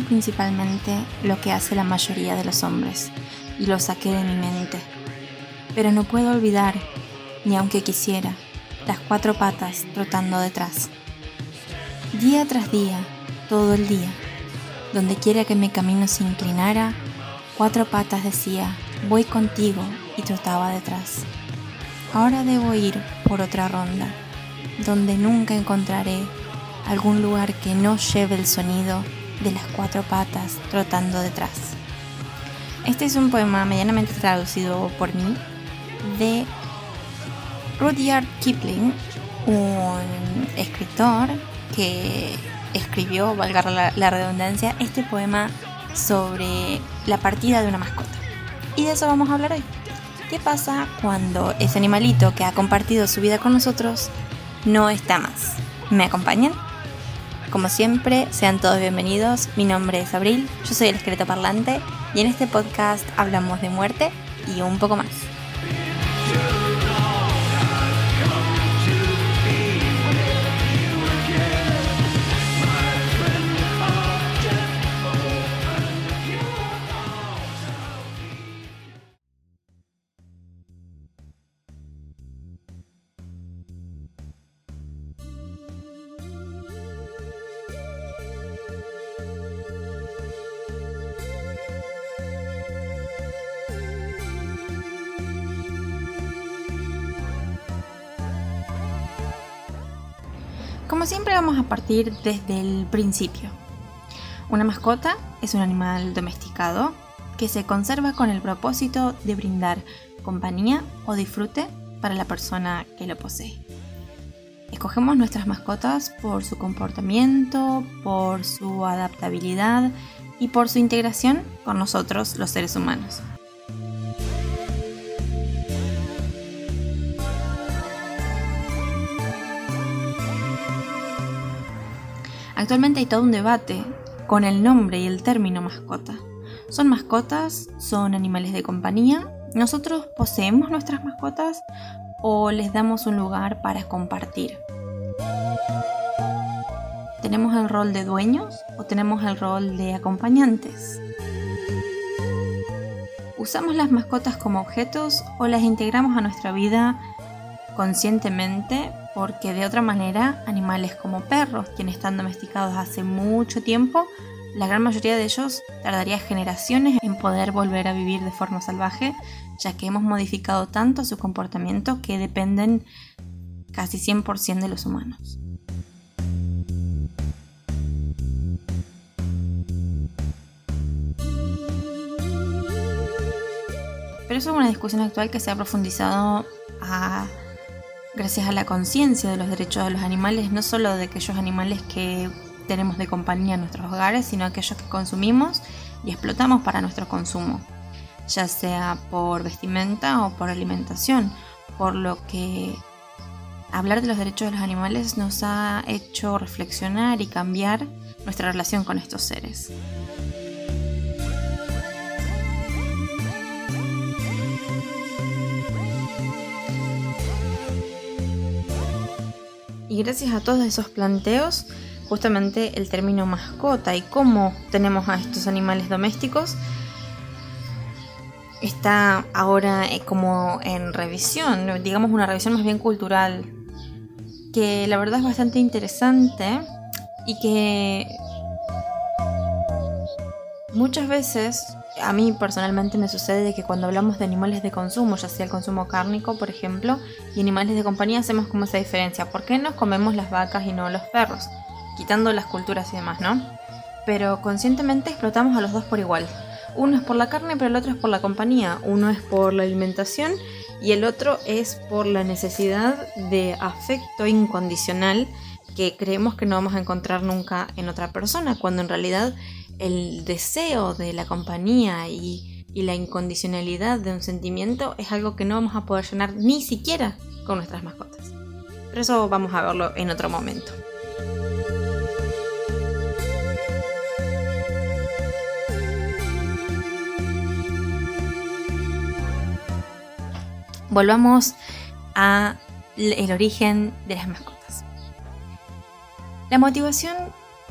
principalmente lo que hace la mayoría de los hombres, y lo saqué de mi mente. Pero no puedo olvidar, ni aunque quisiera, las cuatro patas trotando detrás. Día tras día, todo el día, donde quiera que mi camino se inclinara, cuatro patas decía, voy contigo y trotaba detrás. Ahora debo ir por otra ronda, donde nunca encontraré algún lugar que no lleve el sonido de las cuatro patas trotando detrás. Este es un poema medianamente traducido por mí de Rudyard Kipling, un escritor que escribió, valga la, redundancia, este poema sobre la partida de una mascota. Y de eso vamos a hablar hoy. ¿Qué pasa cuando ese animalito que ha compartido su vida con nosotros no está más? ¿Me acompañan? Como siempre, sean todos bienvenidos. Mi nombre es Abril, yo soy el esqueleto parlante y en este podcast hablamos de muerte y un poco más. Como siempre vamos a partir desde el principio. Una mascota es un animal domesticado que se conserva con el propósito de brindar compañía o disfrute para la persona que lo posee. Escogemos nuestras mascotas por su comportamiento, por su adaptabilidad y por su integración con nosotros los seres humanos. Actualmente hay todo un debate con el nombre y el término mascota. ¿Son mascotas? ¿Son animales de compañía? ¿Nosotros poseemos nuestras mascotas o les damos un lugar para compartir? ¿Tenemos el rol de dueños o tenemos el rol de acompañantes? ¿Usamos las mascotas como objetos o las integramos a nuestra vida conscientemente porque de otra manera animales como perros, quienes están domesticados hace mucho tiempo, la gran mayoría de ellos tardaría generaciones en poder volver a vivir de forma salvaje, ya que hemos modificado tanto su comportamiento que dependen casi 100% de los humanos. Pero eso es una discusión actual que se ha profundizado a gracias a la conciencia de los derechos de los animales, no solo de aquellos animales que tenemos de compañía en nuestros hogares, sino aquellos que consumimos y explotamos para nuestro consumo, ya sea por vestimenta o por alimentación, por lo que hablar de los derechos de los animales nos ha hecho reflexionar y cambiar nuestra relación con estos seres. Y gracias a todos esos planteos, justamente el término mascota y cómo tenemos a estos animales domésticos está ahora eh, como en revisión, digamos una revisión más bien cultural, que la verdad es bastante interesante y que muchas veces a mí personalmente me sucede que cuando hablamos de animales de consumo, ya sea el consumo cárnico, por ejemplo, y animales de compañía, hacemos como esa diferencia. ¿Por qué nos comemos las vacas y no los perros? Quitando las culturas y demás, ¿no? Pero conscientemente explotamos a los dos por igual. Uno es por la carne, pero el otro es por la compañía. Uno es por la alimentación y el otro es por la necesidad de afecto incondicional que creemos que no vamos a encontrar nunca en otra persona, cuando en realidad el deseo de la compañía y, la incondicionalidad de un sentimiento es algo que no vamos a poder llenar ni siquiera con nuestras mascotas. Pero eso vamos a verlo en otro momento. Volvamos a el origen de las mascotas. La motivación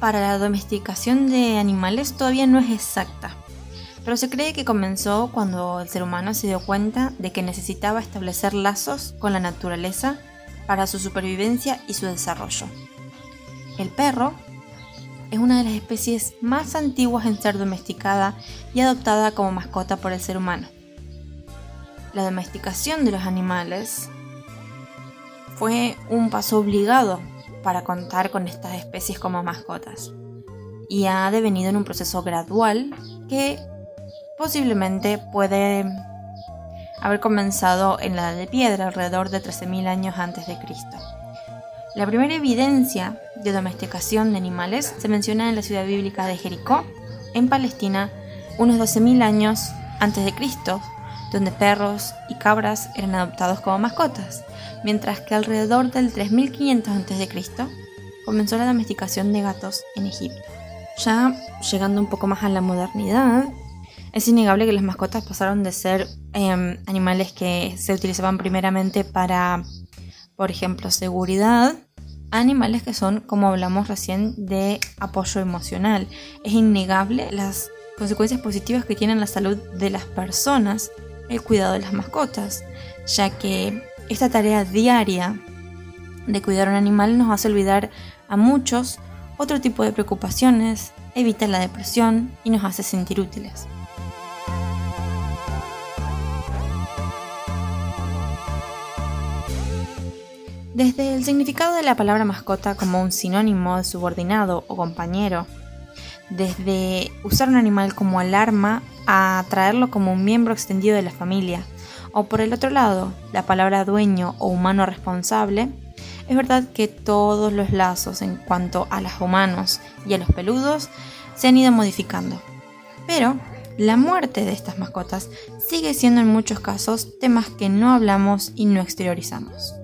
para la domesticación de animales todavía no es exacta, pero se cree que comenzó cuando el ser humano se dio cuenta de que necesitaba establecer lazos con la naturaleza para su supervivencia y su desarrollo. El perro es una de las especies más antiguas en ser domesticada y adoptada como mascota por el ser humano. La domesticación de los animales fue un paso obligado para contar con estas especies como mascotas y ha devenido en un proceso gradual que posiblemente puede haber comenzado en la Edad de Piedra alrededor de 13.000 años antes de Cristo. La primera evidencia de domesticación de animales se menciona en la ciudad bíblica de Jericó, en Palestina, unos 12.000 años antes de Cristo, donde perros y cabras eran adoptados como mascotas, mientras que alrededor del 3500 a.C. comenzó la domesticación de gatos en Egipto. Ya llegando un poco más a la modernidad, es innegable que las mascotas pasaron de ser em, animales que se utilizaban primeramente para por ejemplo, seguridad, animales que son, como hablamos recién, de apoyo emocional. Es innegable las consecuencias positivas que tiene en la salud de las personas el cuidado de las mascotas, ya que esta tarea diaria de cuidar a un animal nos hace olvidar a muchos otro tipo de preocupaciones, evita la depresión y nos hace sentir útiles. Desde el significado de la palabra mascota como un sinónimo de subordinado o compañero, desde usar un animal como alarma a traerlo como un miembro extendido de la familia, o por el otro lado, la palabra dueño o humano responsable, es verdad que todos los lazos en cuanto a los humanos y a los peludos se han ido modificando. Pero la muerte de estas mascotas sigue siendo en muchos casos temas que no hablamos y no exteriorizamos.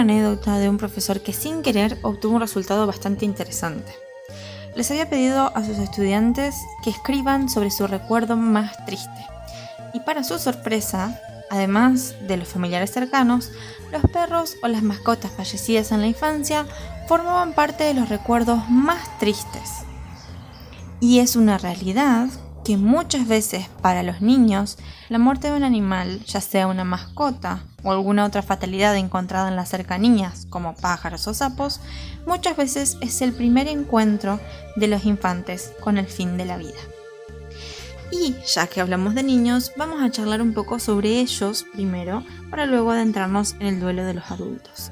Anécdota de un profesor que sin querer obtuvo un resultado bastante interesante. Les había pedido a sus estudiantes que escriban sobre su recuerdo más triste. Y para su sorpresa, además de los familiares cercanos, los perros o las mascotas fallecidas en la infancia formaban parte de los recuerdos más tristes. Y es una realidad que muchas veces para los niños la muerte de un animal, ya sea una mascota o alguna otra fatalidad encontrada en las cercanías, como pájaros o sapos, muchas veces es el primer encuentro de los infantes con el fin de la vida. Y ya que hablamos de niños, vamos a charlar un poco sobre ellos primero, para luego adentrarnos en el duelo de los adultos.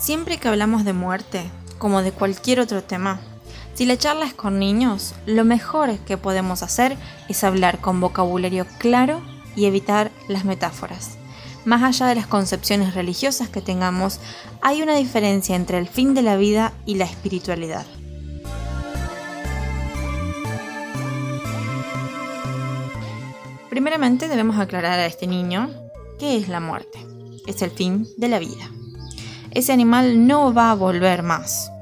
Siempre que hablamos de muerte, como de cualquier otro tema, si la charla es con niños, lo mejor que podemos hacer es hablar con vocabulario claro y evitar las metáforas. Más allá de las concepciones religiosas que tengamos, hay una diferencia entre el fin de la vida y la espiritualidad. Primeramente debemos aclarar a este niño qué es la muerte. Es el fin de la vida ese animal no va a volver más.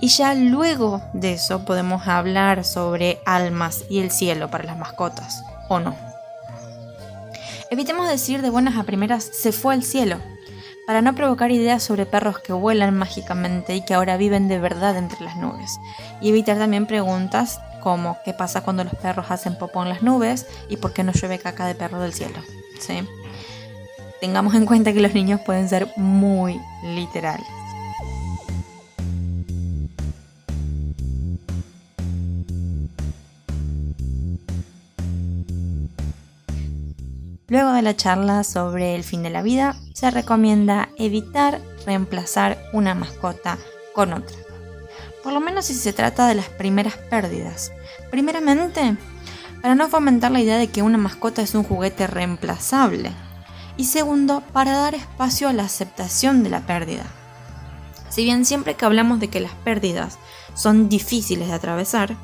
Y ya luego de eso podemos hablar sobre almas y el cielo para las mascotas, ¿o no? Evitemos decir de buenas a primeras se fue al cielo, para no provocar ideas sobre perros que vuelan mágicamente y que ahora viven de verdad entre las nubes. Y evitar también preguntas como qué pasa cuando los perros hacen popó en las nubes y por qué no llueve caca de perro del cielo. ¿Sí? Tengamos en cuenta que los niños pueden ser muy literales. Luego de la charla sobre el fin de la vida, se recomienda evitar reemplazar una mascota con otra. Por lo menos si se trata de las primeras pérdidas. Primeramente, para no fomentar la idea de que una mascota es un juguete reemplazable y segundo, para dar espacio a la aceptación de la pérdida. Si bien siempre que hablamos de que las pérdidas son difíciles de atravesar,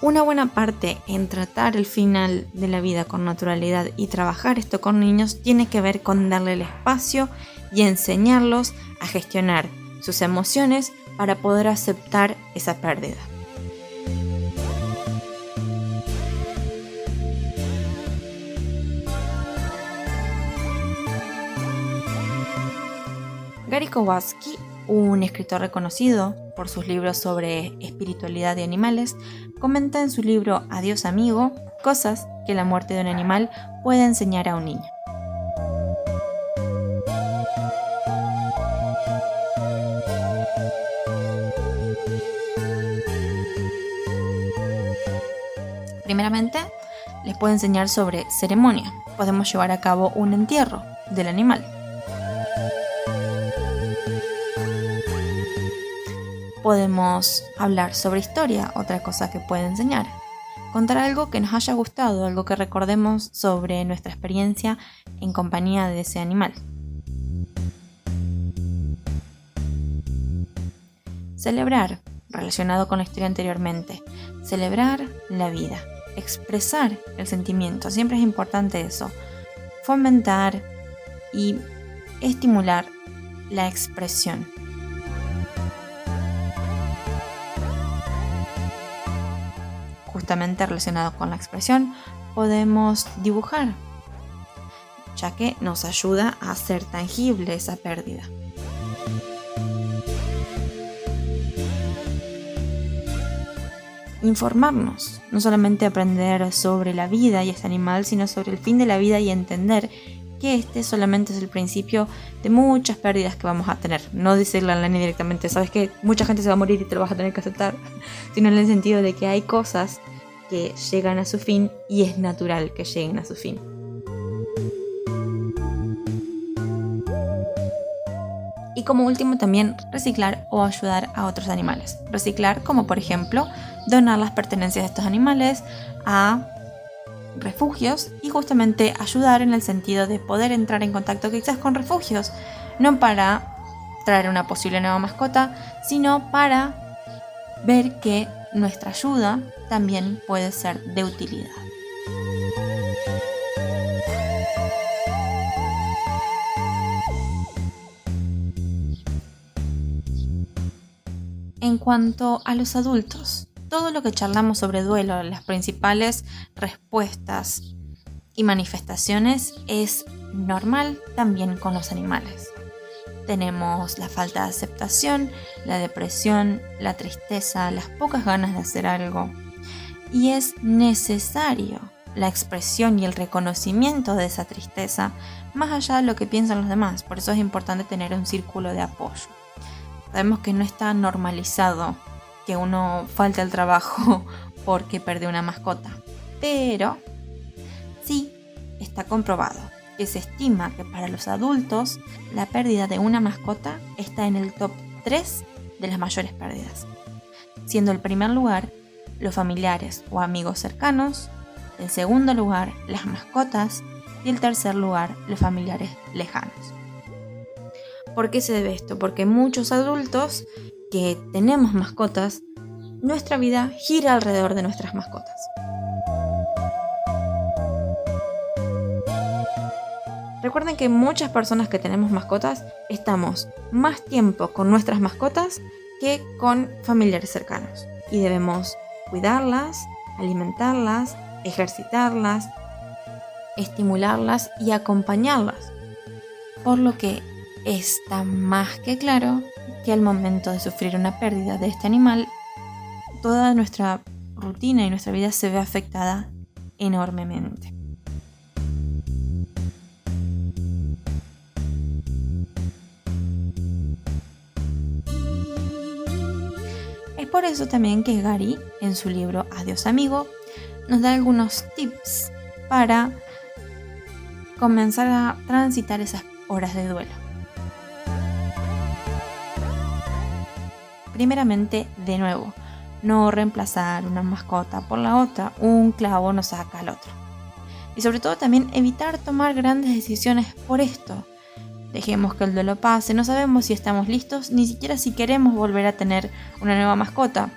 una buena parte en tratar el final de la vida con naturalidad y trabajar esto con niños tiene que ver con darle el espacio y enseñarlos a gestionar sus emociones para poder aceptar esa pérdida. Gary Kowalski, un escritor reconocido por sus libros sobre espiritualidad de animales, comenta en su libro Adiós amigo cosas que la muerte de un animal puede enseñar a un niño. Primeramente, les puedo enseñar sobre ceremonia. Podemos llevar a cabo un entierro del animal. Podemos hablar sobre historia, otra cosa que puede enseñar. Contar algo que nos haya gustado, algo que recordemos sobre nuestra experiencia en compañía de ese animal. Celebrar, relacionado con la historia anteriormente. Celebrar la vida, expresar el sentimiento, siempre es importante eso. Fomentar y estimular la expresión. Relacionado con la expresión, podemos dibujar, ya que nos ayuda a hacer tangible esa pérdida. Informarnos, no solamente aprender sobre la vida y este animal, sino sobre el fin de la vida y entender que este solamente es el principio de muchas pérdidas que vamos a tener. No decirle a la directamente, sabes que mucha gente se va a morir y te lo vas a tener que aceptar, sino en el sentido de que hay cosas que llegan a su fin y es natural que lleguen a su fin. Y como último también reciclar o ayudar a otros animales. Reciclar como por ejemplo donar las pertenencias de estos animales a refugios y justamente ayudar en el sentido de poder entrar en contacto quizás con refugios, no para traer una posible nueva mascota, sino para ver que nuestra ayuda también puede ser de utilidad. En cuanto a los adultos, todo lo que charlamos sobre duelo, las principales respuestas y manifestaciones es normal también con los animales. Tenemos la falta de aceptación, la depresión, la tristeza, las pocas ganas de hacer algo. Y es necesario la expresión y el reconocimiento de esa tristeza, más allá de lo que piensan los demás. Por eso es importante tener un círculo de apoyo. Sabemos que no está normalizado que uno falte al trabajo porque perdió una mascota, pero sí está comprobado se estima que para los adultos la pérdida de una mascota está en el top 3 de las mayores pérdidas, siendo el primer lugar los familiares o amigos cercanos, el segundo lugar las mascotas y el tercer lugar los familiares lejanos. ¿Por qué se debe esto? Porque muchos adultos que tenemos mascotas, nuestra vida gira alrededor de nuestras mascotas. Recuerden que muchas personas que tenemos mascotas estamos más tiempo con nuestras mascotas que con familiares cercanos. Y debemos cuidarlas, alimentarlas, ejercitarlas, estimularlas y acompañarlas. Por lo que está más que claro que al momento de sufrir una pérdida de este animal, toda nuestra rutina y nuestra vida se ve afectada enormemente. por eso también que Gary, en su libro Adiós amigo, nos da algunos tips para comenzar a transitar esas horas de duelo. Primeramente, de nuevo, no reemplazar una mascota por la otra, un clavo no saca al otro. Y sobre todo también evitar tomar grandes decisiones por esto, Dejemos que el duelo pase, no sabemos si estamos listos, ni siquiera si queremos volver a tener una nueva mascota.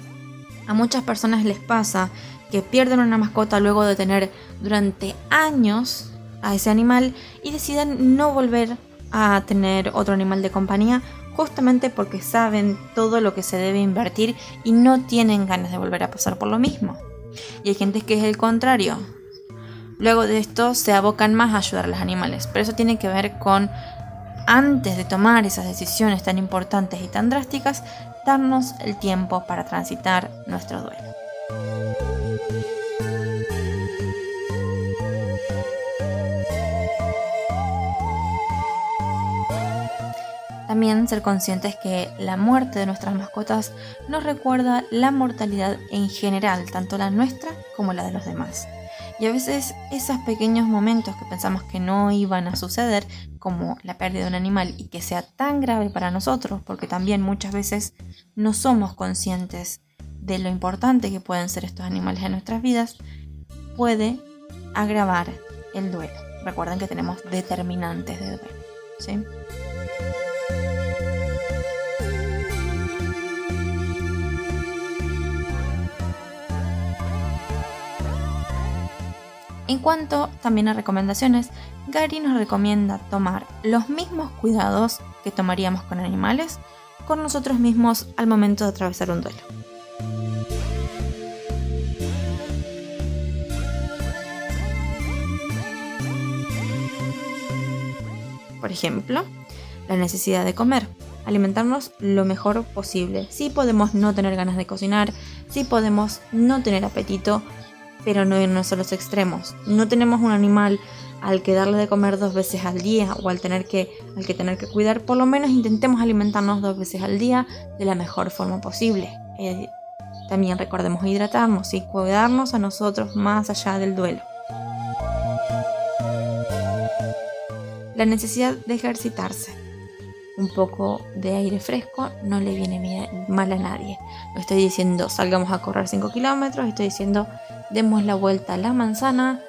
A muchas personas les pasa que pierden una mascota luego de tener durante años a ese animal y deciden no volver a tener otro animal de compañía justamente porque saben todo lo que se debe invertir y no tienen ganas de volver a pasar por lo mismo. Y hay gente que es el contrario. Luego de esto se abocan más a ayudar a los animales, pero eso tiene que ver con antes de tomar esas decisiones tan importantes y tan drásticas, darnos el tiempo para transitar nuestro duelo. También ser conscientes que la muerte de nuestras mascotas nos recuerda la mortalidad en general, tanto la nuestra como la de los demás. Y a veces esos pequeños momentos que pensamos que no iban a suceder, como la pérdida de un animal y que sea tan grave para nosotros, porque también muchas veces no somos conscientes de lo importante que pueden ser estos animales en nuestras vidas, puede agravar el duelo. Recuerden que tenemos determinantes de duelo. ¿sí? En cuanto también a recomendaciones, Gary nos recomienda tomar los mismos cuidados que tomaríamos con animales con nosotros mismos al momento de atravesar un duelo. Por ejemplo, la necesidad de comer, alimentarnos lo mejor posible. Si podemos no tener ganas de cocinar, si podemos no tener apetito, pero no irnos a los extremos. No tenemos un animal al que darle de comer dos veces al día o al tener que, tener que cuidar, por lo menos intentemos alimentarnos dos veces al día de la mejor forma posible. Eh, también recordemos hidratarnos y cuidarnos a nosotros más allá del duelo. La necesidad de ejercitarse un poco de aire fresco no le viene mal a nadie. No estoy diciendo salgamos a correr 5 kilómetros, estoy diciendo demos la vuelta a la manzana,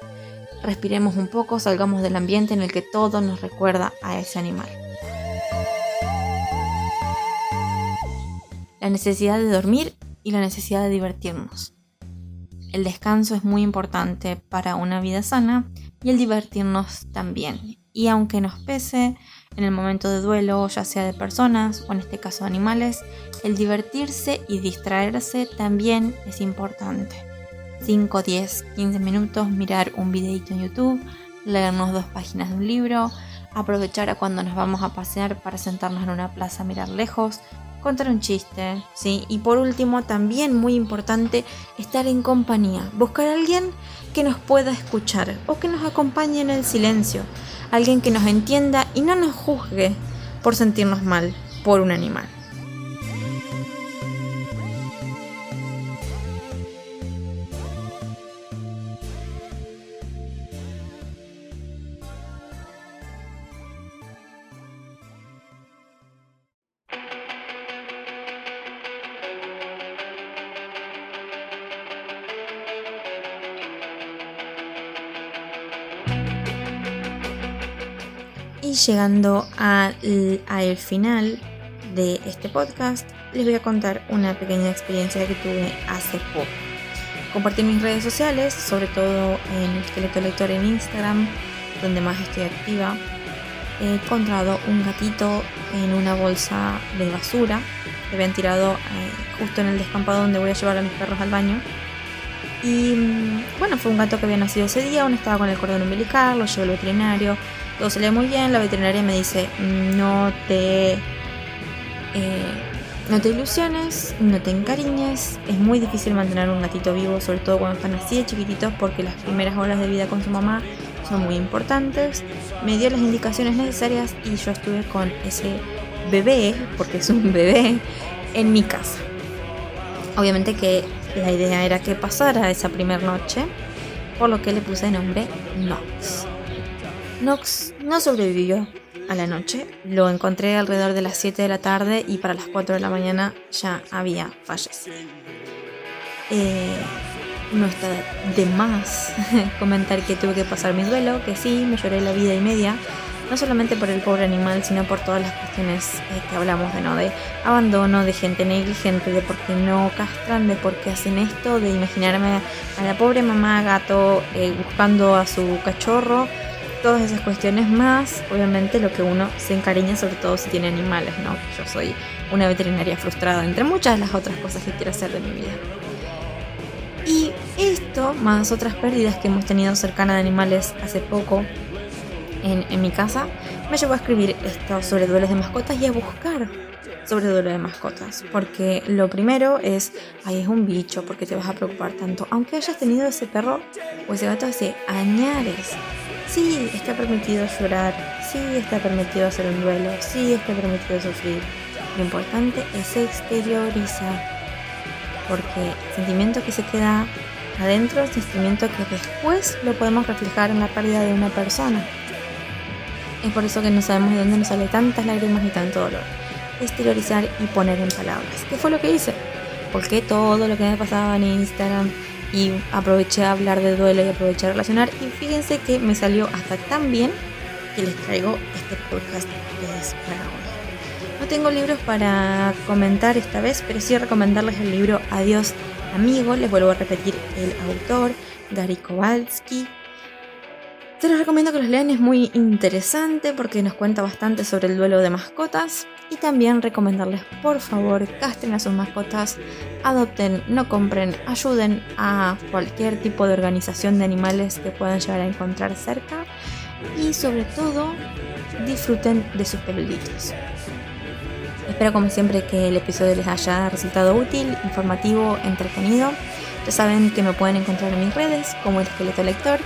respiremos un poco, salgamos del ambiente en el que todo nos recuerda a ese animal. La necesidad de dormir y la necesidad de divertirnos. El descanso es muy importante para una vida sana y el divertirnos también. Y aunque nos pese, en el momento de duelo, ya sea de personas o en este caso de animales, el divertirse y distraerse también es importante. 5, 10, 15 minutos, mirar un videito en YouTube, leernos dos páginas de un libro, aprovechar a cuando nos vamos a pasear para sentarnos en una plaza a mirar lejos, contar un chiste, ¿sí? Y por último, también muy importante, estar en compañía, buscar a alguien que nos pueda escuchar o que nos acompañe en el silencio alguien que nos entienda y no nos juzgue por sentirnos mal por un animal. Llegando al, final de este podcast, les voy a contar una pequeña experiencia que tuve hace poco. Compartí mis redes sociales, sobre todo en Esqueleto Lector en Instagram, donde más estoy activa. He encontrado un gatito en una bolsa de basura que habían tirado eh, justo en el descampado donde voy a llevar a mis perros al baño. Y mm, bueno, fue un gato que había nacido ese día, aún estaba con el cordón umbilical, lo llevé al veterinario, todo se muy bien, la veterinaria me dice, no te, eh, no te ilusiones, no te encariñes, es muy difícil mantener un gatito vivo, sobre todo cuando están así de chiquititos, porque las primeras horas de vida con su mamá son muy importantes. Me dio las indicaciones necesarias y yo estuve con ese bebé, porque es un bebé, en mi casa. Obviamente que la idea era que pasara esa primera noche, por lo que le puse de nombre Nox. Nox no sobrevivió a la noche. Lo encontré alrededor de las 7 de la tarde y para las 4 de la mañana ya había fallecido. Eh, no está de más comentar que tuve que pasar mi duelo, que sí, me lloré la vida y media, no solamente por el pobre animal, sino por todas las cuestiones eh, que hablamos de, ¿no? de abandono, de gente negligente, de por qué no castran, de por qué hacen esto, de imaginarme a la pobre mamá gato eh, buscando a su cachorro todas esas cuestiones más, obviamente lo que uno se encariña sobre todo si tiene animales, ¿no? Yo soy una veterinaria frustrada, entre muchas de las otras cosas que quiero hacer de mi vida. Y esto, más otras pérdidas que hemos tenido cercanas de animales hace poco en, en mi casa, me llevó a escribir esto sobre duelos de mascotas y a buscar sobre duelo de mascotas. Porque lo primero es, ay, es un bicho, porque te vas a preocupar tanto? Aunque hayas tenido ese perro o ese gato hace añares. Sí, está permitido llorar, sí está permitido hacer un duelo, sí está permitido sufrir. Lo importante es exteriorizar, porque el sentimiento que se queda adentro es un sentimiento que después lo podemos reflejar en la pérdida de una persona. Es por eso que no sabemos de dónde nos sale tantas lágrimas y tanto dolor. Exteriorizar y poner en palabras. ¿Qué fue lo que hice? Porque todo lo que me pasaba en Instagram, y aproveché a hablar de duelo y aproveché a relacionar y fíjense que me salió hasta tan bien que les traigo este podcast que es. No tengo libros para comentar esta vez, pero sí recomendarles el libro Adiós amigo, les vuelvo a repetir el autor, Gary Kowalski. Se los recomiendo que los lean, es muy interesante porque nos cuenta bastante sobre el duelo de mascotas y también recomendarles por favor castren a sus mascotas, adopten, no compren, ayuden a cualquier tipo de organización de animales que puedan llegar a encontrar cerca y sobre todo disfruten de sus peluditos. Espero como siempre que el episodio les haya resultado útil, informativo, entretenido. Ya saben que me pueden encontrar en mis redes como el esqueleto lector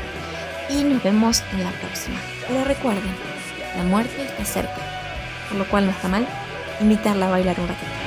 y nos vemos en la próxima. Pero recuerden, la muerte está cerca por lo cual no está mal invitarla a bailar un ratito.